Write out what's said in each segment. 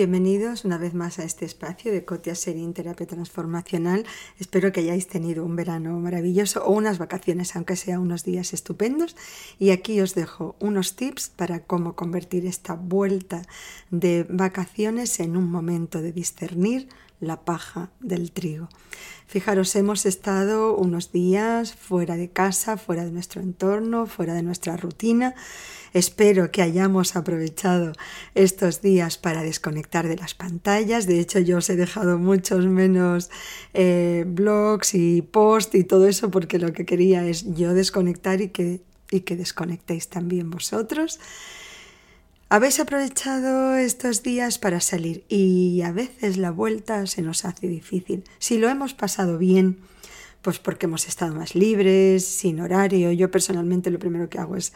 Bienvenidos una vez más a este espacio de Cotia Serín Terapia Transformacional. Espero que hayáis tenido un verano maravilloso o unas vacaciones, aunque sea unos días estupendos. Y aquí os dejo unos tips para cómo convertir esta vuelta de vacaciones en un momento de discernir la paja del trigo. Fijaros, hemos estado unos días fuera de casa, fuera de nuestro entorno, fuera de nuestra rutina. Espero que hayamos aprovechado estos días para desconectar de las pantallas. De hecho, yo os he dejado muchos menos eh, blogs y posts y todo eso porque lo que quería es yo desconectar y que, y que desconectéis también vosotros. Habéis aprovechado estos días para salir y a veces la vuelta se nos hace difícil. Si lo hemos pasado bien, pues porque hemos estado más libres, sin horario. Yo personalmente lo primero que hago es,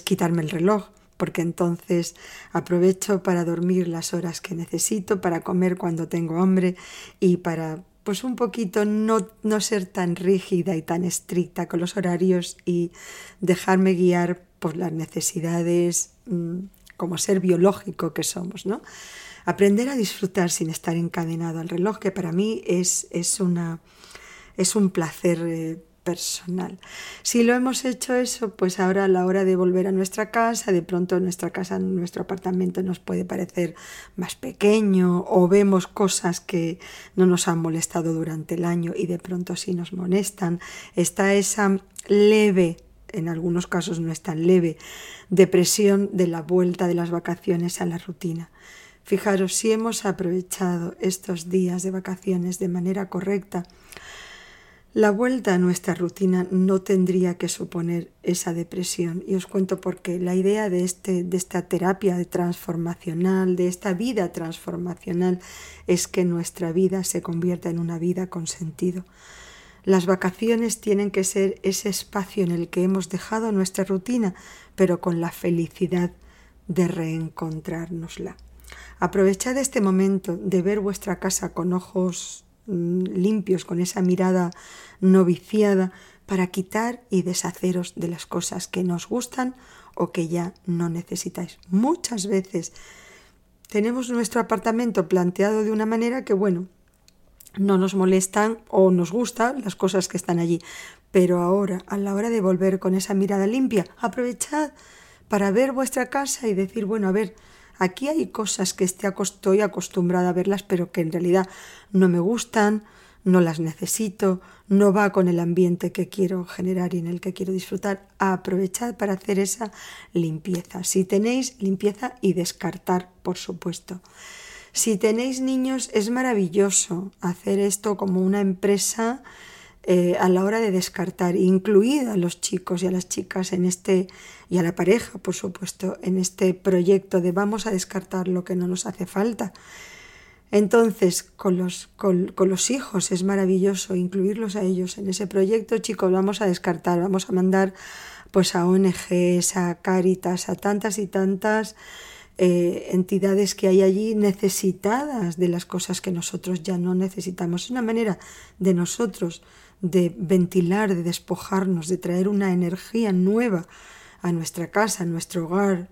quitarme el reloj, porque entonces aprovecho para dormir las horas que necesito, para comer cuando tengo hambre y para pues un poquito no, no ser tan rígida y tan estricta con los horarios y dejarme guiar por las necesidades mm, como ser biológico que somos, ¿no? Aprender a disfrutar sin estar encadenado al reloj, que para mí es, es, una, es un placer eh, personal. Si lo hemos hecho eso, pues ahora a la hora de volver a nuestra casa, de pronto nuestra casa, nuestro apartamento nos puede parecer más pequeño o vemos cosas que no nos han molestado durante el año y de pronto sí nos molestan. Está esa leve en algunos casos no es tan leve, depresión de la vuelta de las vacaciones a la rutina. Fijaros, si hemos aprovechado estos días de vacaciones de manera correcta, la vuelta a nuestra rutina no tendría que suponer esa depresión. Y os cuento por qué. La idea de, este, de esta terapia transformacional, de esta vida transformacional, es que nuestra vida se convierta en una vida con sentido. Las vacaciones tienen que ser ese espacio en el que hemos dejado nuestra rutina, pero con la felicidad de reencontrárnosla. Aprovechad este momento de ver vuestra casa con ojos mm, limpios, con esa mirada noviciada, para quitar y deshaceros de las cosas que nos gustan o que ya no necesitáis. Muchas veces tenemos nuestro apartamento planteado de una manera que, bueno, no nos molestan o nos gustan las cosas que están allí. Pero ahora, a la hora de volver con esa mirada limpia, aprovechad para ver vuestra casa y decir, bueno, a ver, aquí hay cosas que estoy acostumbrada a verlas, pero que en realidad no me gustan, no las necesito, no va con el ambiente que quiero generar y en el que quiero disfrutar. Aprovechad para hacer esa limpieza. Si tenéis limpieza y descartar, por supuesto. Si tenéis niños, es maravilloso hacer esto como una empresa eh, a la hora de descartar, incluida a los chicos y a las chicas en este, y a la pareja, por supuesto, en este proyecto de vamos a descartar lo que no nos hace falta. Entonces, con los, con los hijos es maravilloso incluirlos a ellos en ese proyecto, chicos, vamos a descartar, vamos a mandar pues a ONGs, a Cáritas, a tantas y tantas eh, entidades que hay allí necesitadas de las cosas que nosotros ya no necesitamos. Es una manera de nosotros de ventilar, de despojarnos, de traer una energía nueva a nuestra casa, a nuestro hogar,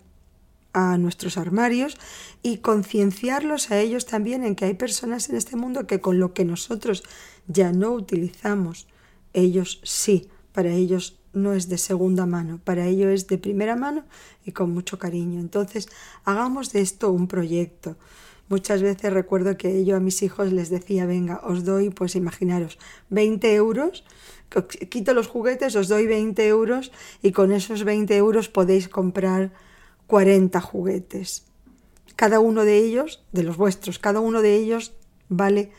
a nuestros armarios y concienciarlos a ellos también en que hay personas en este mundo que con lo que nosotros ya no utilizamos, ellos sí, para ellos no es de segunda mano, para ello es de primera mano y con mucho cariño. Entonces, hagamos de esto un proyecto. Muchas veces recuerdo que yo a mis hijos les decía, venga, os doy, pues imaginaros, 20 euros, quito los juguetes, os doy 20 euros y con esos 20 euros podéis comprar 40 juguetes. Cada uno de ellos, de los vuestros, cada uno de ellos vale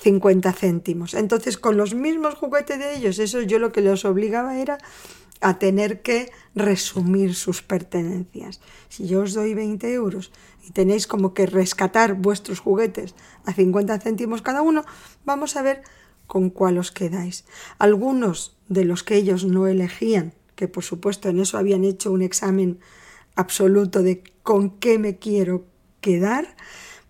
50 céntimos. Entonces, con los mismos juguetes de ellos, eso yo lo que les obligaba era a tener que resumir sus pertenencias. Si yo os doy 20 euros y tenéis como que rescatar vuestros juguetes a 50 céntimos cada uno, vamos a ver con cuál os quedáis. Algunos de los que ellos no elegían, que por supuesto en eso habían hecho un examen absoluto de con qué me quiero quedar,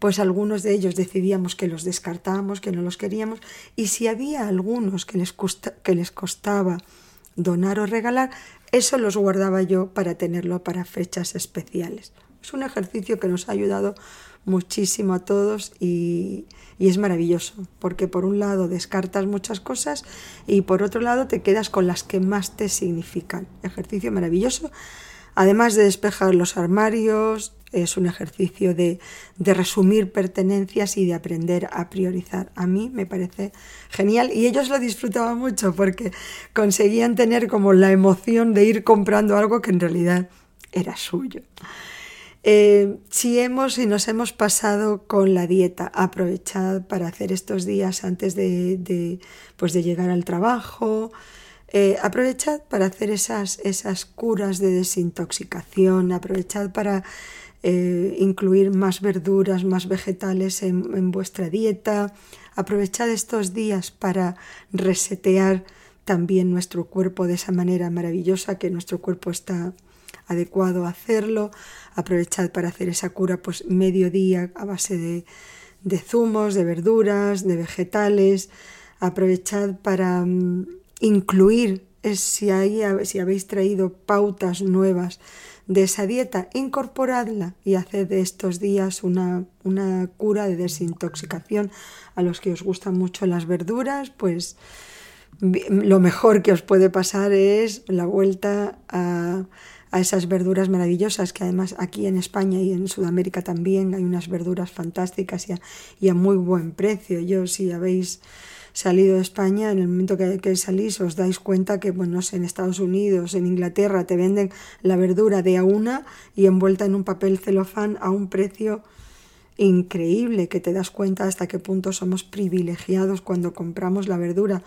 pues algunos de ellos decidíamos que los descartábamos, que no los queríamos, y si había algunos que les, que les costaba donar o regalar, eso los guardaba yo para tenerlo para fechas especiales. Es un ejercicio que nos ha ayudado muchísimo a todos y, y es maravilloso, porque por un lado descartas muchas cosas y por otro lado te quedas con las que más te significan. Ejercicio maravilloso, además de despejar los armarios, es un ejercicio de, resumir pertenencias y de aprender a priorizar. A mí me parece genial y ellos lo disfrutaban mucho porque conseguían tener como la emoción de ir comprando algo que en realidad era suyo. Eh, si hemos y nos hemos pasado con la dieta, aprovechad para hacer estos días antes de, pues de llegar al trabajo. Eh, aprovechad para hacer esas, esas curas de desintoxicación, aprovechad para eh, incluir más verduras, más vegetales en, vuestra dieta. Aprovechad estos días para resetear también nuestro cuerpo de esa manera maravillosa que nuestro cuerpo está adecuado a hacerlo. Aprovechad para hacer esa cura pues mediodía a base de, de zumos, de verduras, de vegetales. Aprovechad para mm, incluir, si, si habéis traído pautas nuevas de esa dieta, incorporadla y haced estos días una, una cura de desintoxicación. A los que os gustan mucho las verduras, pues lo mejor que os puede pasar es la vuelta a, a, esas verduras maravillosas, que además aquí en España y en Sudamérica también hay unas verduras fantásticas y a, y a muy buen precio. Yo si habéis salido de España, en el momento que, salís os dais cuenta que, bueno, en Estados Unidos, en Inglaterra, te venden la verdura de a una y envuelta en un papel celofán a un precio increíble, que te das cuenta hasta qué punto somos privilegiados cuando compramos la verdura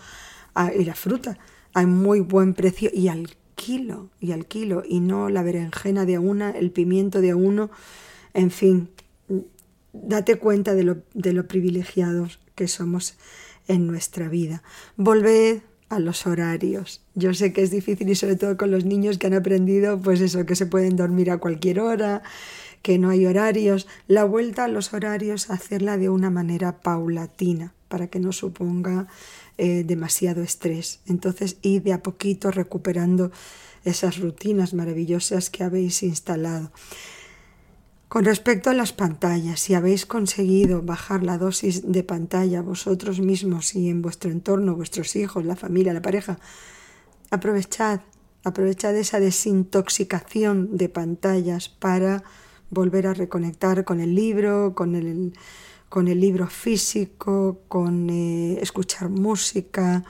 y la fruta a muy buen precio y al kilo, y al kilo, y no la berenjena de a una, el pimiento de a uno, en fin, date cuenta de lo, de lo privilegiados que somos en nuestra vida. Volved a los horarios. Yo sé que es difícil y sobre todo con los niños que han aprendido pues eso, que se pueden dormir a cualquier hora, que no hay horarios. La vuelta a los horarios, hacerla de una manera paulatina para que no suponga eh, demasiado estrés. Entonces, y de a poquito recuperando esas rutinas maravillosas que habéis instalado. Con respecto a las pantallas, si habéis conseguido bajar la dosis de pantalla vosotros mismos y en vuestro entorno, vuestros hijos, la familia, la pareja, aprovechad, aprovechad esa desintoxicación de pantallas para volver a reconectar con el libro, con el, con el libro físico, con eh, escuchar música,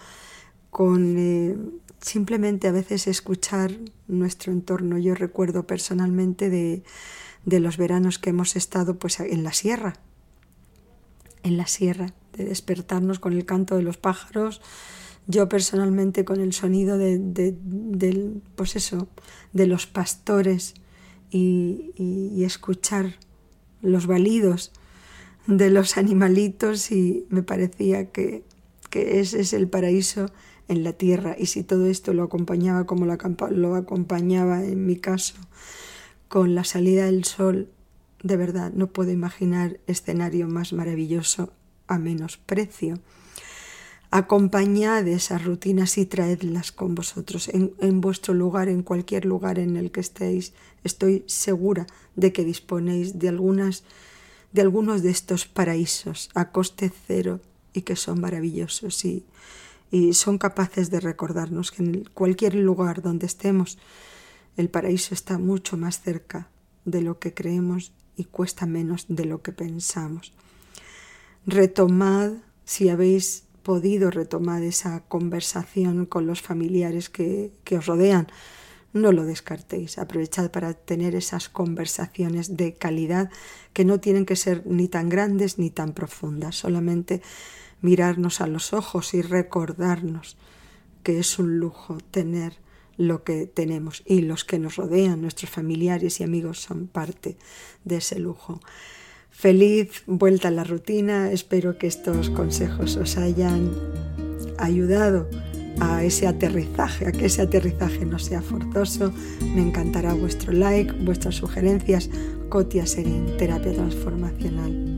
con eh, simplemente a veces escuchar nuestro entorno. Yo recuerdo personalmente de de los veranos que hemos estado pues en la sierra, en la sierra, de despertarnos con el canto de los pájaros, yo personalmente con el sonido de, del, pues eso, de los pastores y, y, escuchar los balidos de los animalitos y me parecía que, que ese es el paraíso en la tierra. Y si todo esto lo acompañaba como lo, lo acompañaba en mi caso con la salida del sol, de verdad no puedo imaginar escenario más maravilloso a menos precio. Acompañad esas rutinas y traedlas con vosotros en, vuestro lugar, en cualquier lugar en el que estéis. Estoy segura de que disponéis de algunas de algunos de estos paraísos a coste cero y que son maravillosos y son capaces de recordarnos que en cualquier lugar donde estemos el paraíso está mucho más cerca de lo que creemos y cuesta menos de lo que pensamos. Retomad, si habéis podido retomar esa conversación con los familiares que, que os rodean, no lo descartéis. Aprovechad para tener esas conversaciones de calidad que no tienen que ser ni tan grandes ni tan profundas, solamente mirarnos a los ojos y recordarnos que es un lujo tener lo que tenemos y los que nos rodean, nuestros familiares y amigos son parte de ese lujo. Feliz vuelta a la rutina, espero que estos consejos os hayan ayudado a ese aterrizaje, a que ese aterrizaje no sea forzoso. Me encantará vuestro like, vuestras sugerencias. Cotia Serín, Terapia Transformacional.